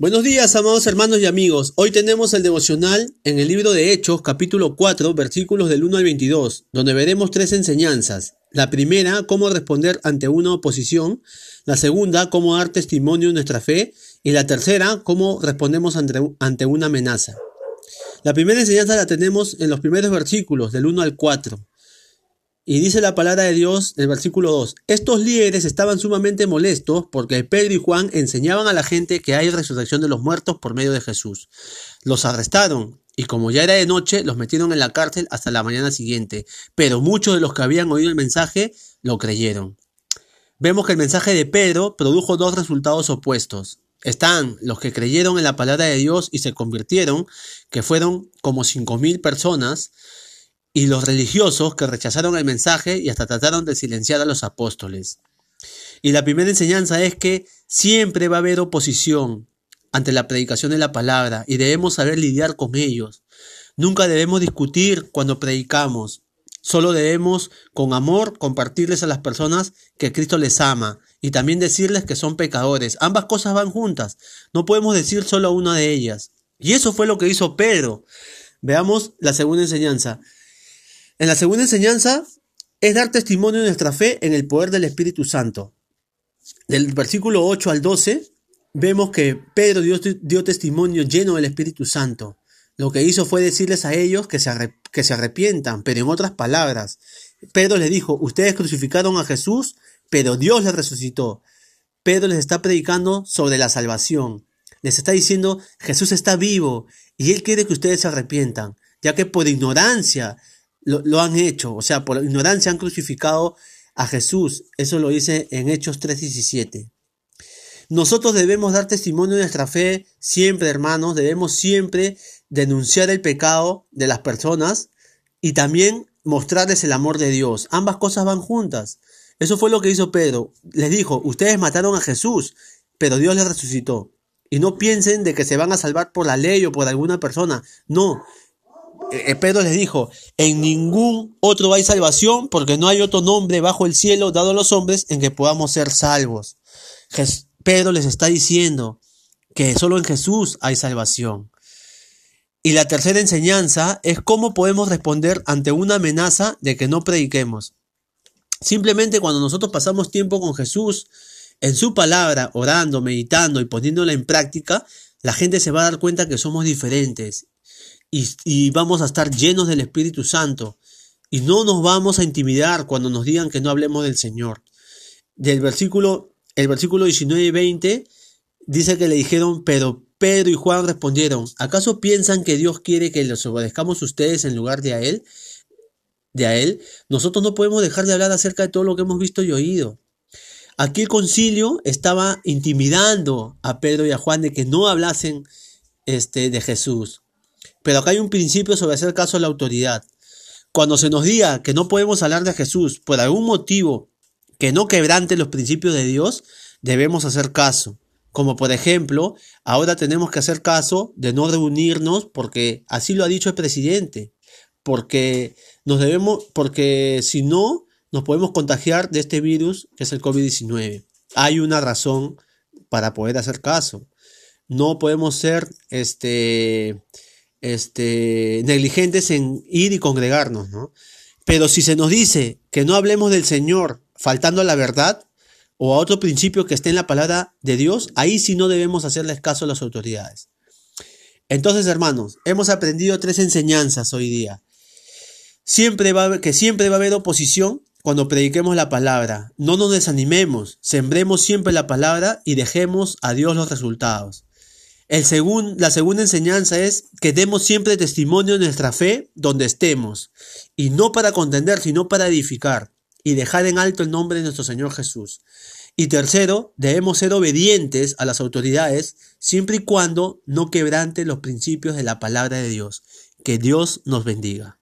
Buenos días, amados hermanos y amigos. Hoy tenemos el devocional en el libro de Hechos, capítulo 4, versículos del 1 al 22, donde veremos tres enseñanzas. La primera, cómo responder ante una oposición. La segunda, cómo dar testimonio de nuestra fe. Y la tercera, cómo respondemos ante, ante una amenaza. La primera enseñanza la tenemos en los primeros versículos, del 1 al 4. Y dice la palabra de Dios el versículo 2, estos líderes estaban sumamente molestos porque Pedro y Juan enseñaban a la gente que hay resurrección de los muertos por medio de Jesús. Los arrestaron y como ya era de noche, los metieron en la cárcel hasta la mañana siguiente, pero muchos de los que habían oído el mensaje lo creyeron. Vemos que el mensaje de Pedro produjo dos resultados opuestos. Están los que creyeron en la palabra de Dios y se convirtieron, que fueron como cinco mil personas, y los religiosos que rechazaron el mensaje y hasta trataron de silenciar a los apóstoles. Y la primera enseñanza es que siempre va a haber oposición ante la predicación de la palabra y debemos saber lidiar con ellos. Nunca debemos discutir cuando predicamos. Solo debemos con amor compartirles a las personas que Cristo les ama y también decirles que son pecadores. Ambas cosas van juntas. No podemos decir solo una de ellas. Y eso fue lo que hizo Pedro. Veamos la segunda enseñanza. En la segunda enseñanza es dar testimonio de nuestra fe en el poder del Espíritu Santo. Del versículo 8 al 12 vemos que Pedro dio, testimonio lleno del Espíritu Santo. Lo que hizo fue decirles a ellos que se, que se arrepientan, pero en otras palabras, Pedro les dijo, ustedes crucificaron a Jesús, pero Dios les resucitó. Pedro les está predicando sobre la salvación. Les está diciendo, Jesús está vivo y Él quiere que ustedes se arrepientan, ya que por ignorancia lo, han hecho, o sea, por ignorancia han crucificado a Jesús. Eso lo dice en Hechos 3:17. Nosotros debemos dar testimonio de nuestra fe siempre, hermanos, debemos siempre denunciar el pecado de las personas y también mostrarles el amor de Dios. Ambas cosas van juntas. Eso fue lo que hizo Pedro. Les dijo, ustedes mataron a Jesús, pero Dios les resucitó. Y no piensen de que se van a salvar por la ley o por alguna persona. No, Pedro les dijo, en ningún otro hay salvación porque no hay otro nombre bajo el cielo dado a los hombres en que podamos ser salvos. Pedro les está diciendo que solo en Jesús hay salvación. Y la tercera enseñanza es cómo podemos responder ante una amenaza de que no prediquemos. Simplemente cuando nosotros pasamos tiempo con Jesús, en su palabra, orando, meditando y poniéndola en práctica, la gente se va a dar cuenta que somos diferentes y, vamos a estar llenos del Espíritu Santo y no nos vamos a intimidar cuando nos digan que no hablemos del Señor. Del versículo, el versículo 19 y 20 dice que le dijeron, pero Pedro y Juan respondieron, ¿acaso piensan que Dios quiere que les obedezcamos ustedes en lugar de a Él? De a Él, nosotros no podemos dejar de hablar acerca de todo lo que hemos visto y oído. Aquí el concilio estaba intimidando a Pedro y a Juan de que no hablasen este, de Jesús. Pero acá hay un principio sobre hacer caso a la autoridad. Cuando se nos diga que no podemos hablar de Jesús por algún motivo que no quebrante los principios de Dios, debemos hacer caso. Como por ejemplo, ahora tenemos que hacer caso de no reunirnos porque así lo ha dicho el presidente. Porque nos debemos, porque si no, nos podemos contagiar de este virus que es el COVID-19. Hay una razón para poder hacer caso. No podemos ser este este, negligentes en ir y congregarnos, ¿no? Pero si se nos dice que no hablemos del Señor faltando a la verdad o a otro principio que esté en la palabra de Dios, ahí sí no debemos hacerles caso a las autoridades. Entonces, hermanos, hemos aprendido tres enseñanzas hoy día. Siempre va que siempre va a haber oposición cuando prediquemos la palabra. No nos desanimemos, sembremos siempre la palabra y dejemos a Dios los resultados. El la segunda enseñanza es que demos siempre testimonio de nuestra fe donde estemos, y no para contender, sino para edificar, y dejar en alto el nombre de nuestro Señor Jesús. Y tercero, debemos ser obedientes a las autoridades siempre y cuando no quebrante los principios de la palabra de Dios. Que Dios nos bendiga.